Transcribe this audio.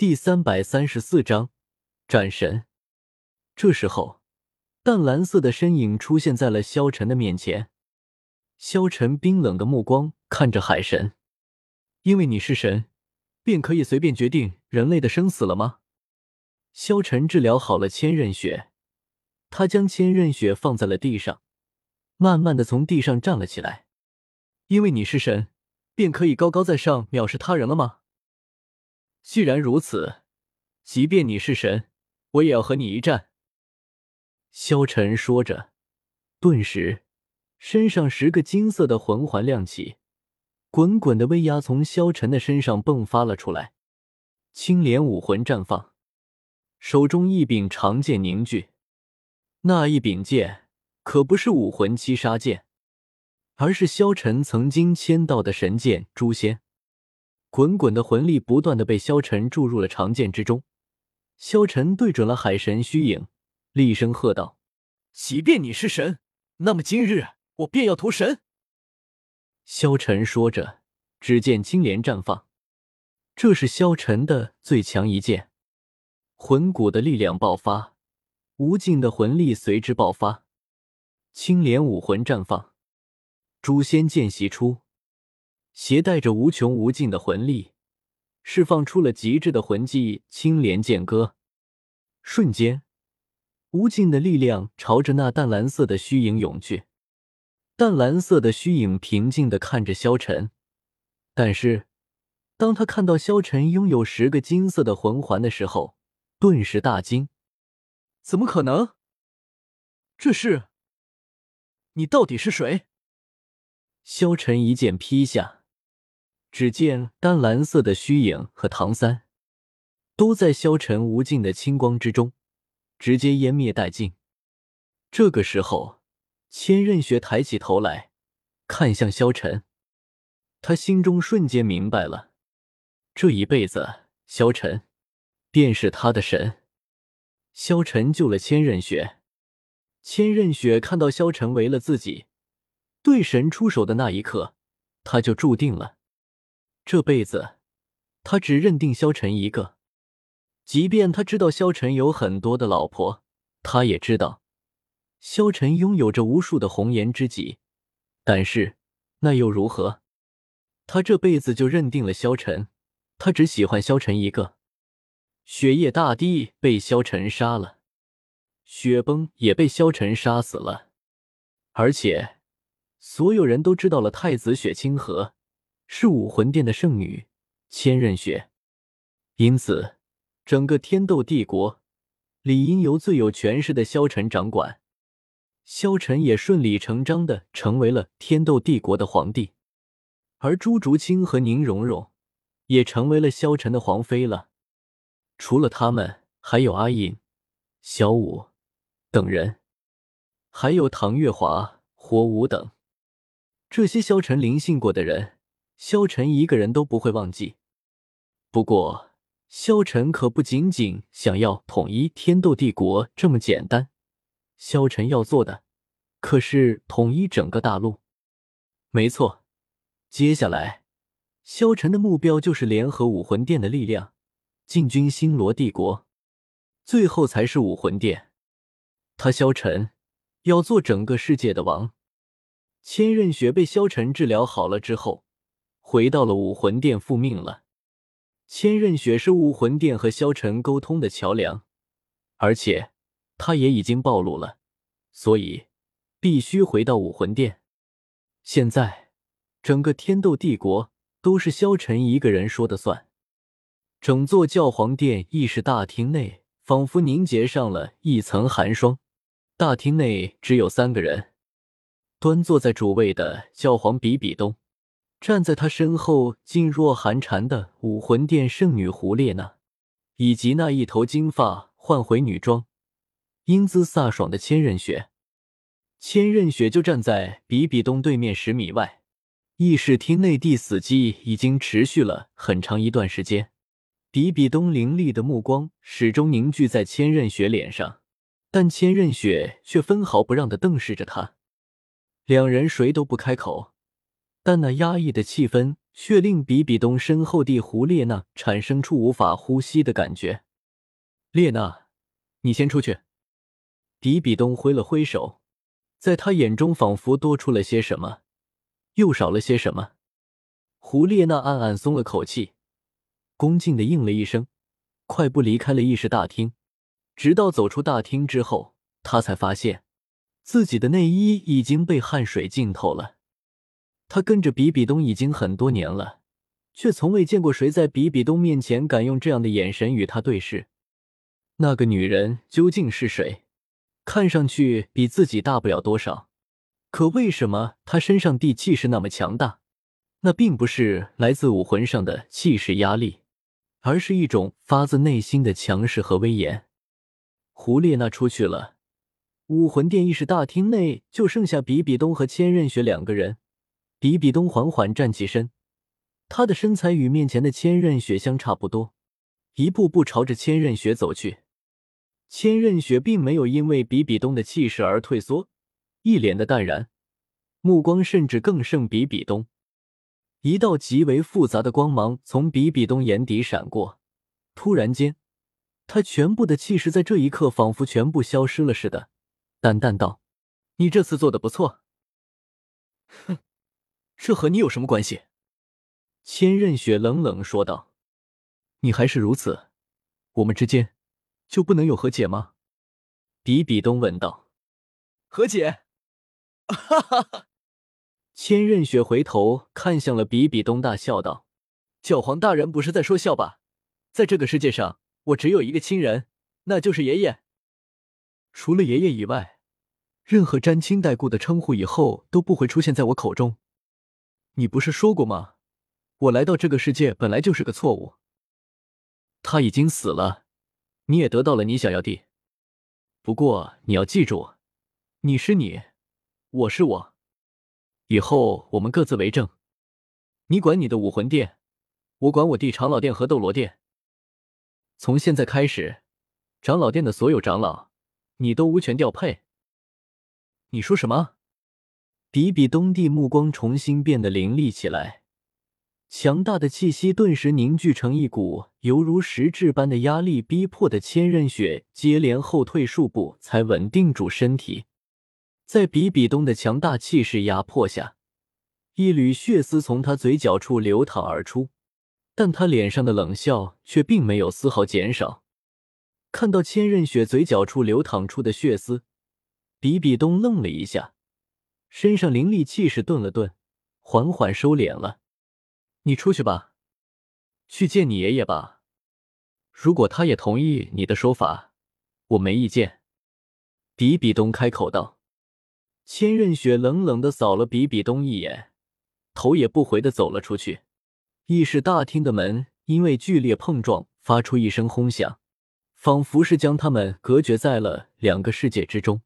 第三百三十四章战神。这时候，淡蓝色的身影出现在了萧晨的面前。萧晨冰冷的目光看着海神：“因为你是神，便可以随便决定人类的生死了吗？”萧晨治疗好了千仞雪，他将千仞雪放在了地上，慢慢的从地上站了起来。因为你是神，便可以高高在上藐视他人了吗？既然如此，即便你是神，我也要和你一战。”萧晨说着，顿时身上十个金色的魂环亮起，滚滚的威压从萧晨的身上迸发了出来。青莲武魂绽放，手中一柄长剑凝聚。那一柄剑可不是武魂七杀剑，而是萧晨曾经签到的神剑诛仙。滚滚的魂力不断的被萧晨注入了长剑之中，萧晨对准了海神虚影，厉声喝道：“即便你是神，那么今日我便要屠神！”萧晨说着，只见青莲绽放，这是萧晨的最强一剑，魂骨的力量爆发，无尽的魂力随之爆发，青莲武魂绽放，诛仙剑袭出。携带着无穷无尽的魂力，释放出了极致的魂技——青莲剑歌。瞬间，无尽的力量朝着那淡蓝色的虚影涌去。淡蓝色的虚影平静的看着萧晨，但是当他看到萧晨拥有十个金色的魂环的时候，顿时大惊：“怎么可能？这是……你到底是谁？”萧晨一剑劈下。只见淡蓝色的虚影和唐三都在消沉无尽的青光之中，直接湮灭殆尽。这个时候，千仞雪抬起头来，看向萧晨，他心中瞬间明白了，这一辈子，萧晨便是他的神。萧晨救了千仞雪，千仞雪看到萧晨为了自己对神出手的那一刻，他就注定了。这辈子，他只认定萧晨一个。即便他知道萧晨有很多的老婆，他也知道萧晨拥有着无数的红颜知己。但是那又如何？他这辈子就认定了萧晨，他只喜欢萧晨一个。雪夜大帝被萧晨杀了，雪崩也被萧晨杀死了，而且所有人都知道了太子雪清河。是武魂殿的圣女千仞雪，因此整个天斗帝国理应由最有权势的萧晨掌管。萧晨也顺理成章的成为了天斗帝国的皇帝，而朱竹清和宁荣荣也成为了萧晨的皇妃了。除了他们，还有阿隐、小舞等人，还有唐月华、火舞等这些萧晨临幸过的人。萧晨一个人都不会忘记。不过，萧晨可不仅仅想要统一天斗帝国这么简单。萧晨要做的可是统一整个大陆。没错，接下来，萧晨的目标就是联合武魂殿的力量，进军星罗帝国，最后才是武魂殿。他萧晨要做整个世界的王。千仞雪被萧晨治疗好了之后。回到了武魂殿复命了。千仞雪是武魂殿和萧晨沟通的桥梁，而且他也已经暴露了，所以必须回到武魂殿。现在整个天斗帝国都是萧晨一个人说的算。整座教皇殿议事大厅内仿佛凝结上了一层寒霜。大厅内只有三个人，端坐在主位的教皇比比东。站在他身后，噤若寒蝉的武魂殿圣女胡列娜，以及那一头金发换回女装、英姿飒爽的千仞雪。千仞雪就站在比比东对面十米外。议事厅内地死寂已经持续了很长一段时间。比比东凌厉的目光始终凝聚在千仞雪脸上，但千仞雪却分毫不让的瞪视着他。两人谁都不开口。但那压抑的气氛却令比比东身后的胡列娜产生出无法呼吸的感觉。列娜，你先出去。比比东挥了挥手，在他眼中仿佛多出了些什么，又少了些什么。胡列娜暗暗松了口气，恭敬的应了一声，快步离开了议事大厅。直到走出大厅之后，他才发现自己的内衣已经被汗水浸透了。他跟着比比东已经很多年了，却从未见过谁在比比东面前敢用这样的眼神与他对视。那个女人究竟是谁？看上去比自己大不了多少，可为什么她身上的气势那么强大？那并不是来自武魂上的气势压力，而是一种发自内心的强势和威严。胡列娜出去了，武魂殿议事大厅内就剩下比比东和千仞雪两个人。比比东缓缓站起身，他的身材与面前的千仞雪相差不多，一步步朝着千仞雪走去。千仞雪并没有因为比比东的气势而退缩，一脸的淡然，目光甚至更胜比比东。一道极为复杂的光芒从比比东眼底闪过，突然间，他全部的气势在这一刻仿佛全部消失了似的，淡淡道：“你这次做的不错。”哼。这和你有什么关系？千仞雪冷冷说道：“你还是如此，我们之间就不能有和解吗？”比比东问道。“和解？”哈哈哈！千仞雪回头看向了比比东，大笑道：“教皇大人不是在说笑吧？在这个世界上，我只有一个亲人，那就是爷爷。除了爷爷以外，任何沾亲带故的称呼以后都不会出现在我口中。”你不是说过吗？我来到这个世界本来就是个错误。他已经死了，你也得到了你想要的。不过你要记住，你是你，我是我，以后我们各自为政。你管你的武魂殿，我管我弟长老殿和斗罗殿。从现在开始，长老殿的所有长老，你都无权调配。你说什么？比比东帝目光重新变得凌厉起来，强大的气息顿时凝聚成一股犹如实质般的压力，逼迫的千仞雪接连后退数步，才稳定住身体。在比比东的强大气势压迫下，一缕血丝从他嘴角处流淌而出，但他脸上的冷笑却并没有丝毫减少。看到千仞雪嘴角处流淌出的血丝，比比东愣了一下。身上凌厉气势顿了顿，缓缓收敛了。你出去吧，去见你爷爷吧。如果他也同意你的说法，我没意见。比比东开口道。千仞雪冷冷的扫了比比东一眼，头也不回的走了出去。议事大厅的门因为剧烈碰撞发出一声轰响，仿佛是将他们隔绝在了两个世界之中。